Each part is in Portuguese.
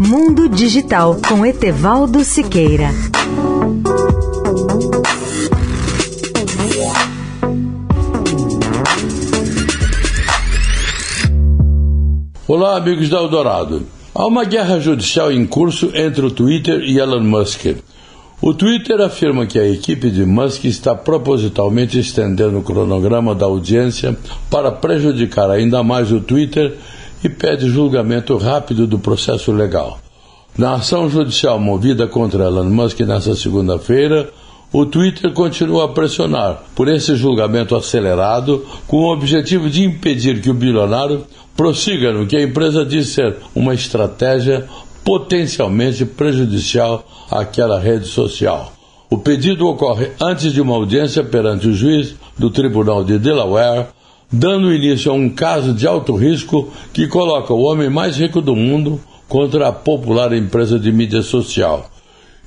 Mundo Digital com Etevaldo Siqueira. Olá, amigos da Eldorado. Há uma guerra judicial em curso entre o Twitter e Elon Musk. O Twitter afirma que a equipe de Musk está propositalmente estendendo o cronograma da audiência para prejudicar ainda mais o Twitter e pede julgamento rápido do processo legal. Na ação judicial movida contra Elon Musk nesta segunda-feira, o Twitter continua a pressionar por esse julgamento acelerado com o objetivo de impedir que o bilionário prossiga no que a empresa diz ser uma estratégia potencialmente prejudicial àquela rede social. O pedido ocorre antes de uma audiência perante o juiz do Tribunal de Delaware, dando início a um caso de alto risco que coloca o homem mais rico do mundo contra a popular empresa de mídia social.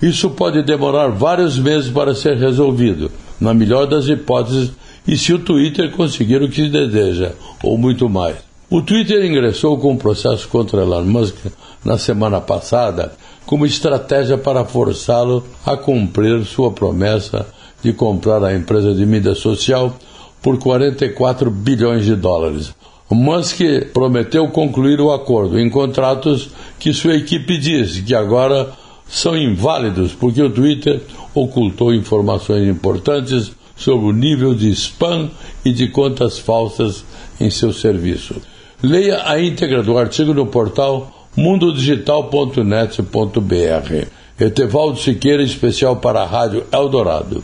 Isso pode demorar vários meses para ser resolvido, na melhor das hipóteses, e se o Twitter conseguir o que deseja, ou muito mais. O Twitter ingressou com um processo contra Elon Musk na semana passada como estratégia para forçá-lo a cumprir sua promessa de comprar a empresa de mídia social por 44 bilhões de dólares. Musk prometeu concluir o acordo em contratos que sua equipe diz que agora são inválidos porque o Twitter ocultou informações importantes sobre o nível de spam e de contas falsas em seu serviço. Leia a íntegra do artigo no portal mundodigital.net.br. Etevaldo Siqueira, especial para a Rádio Eldorado.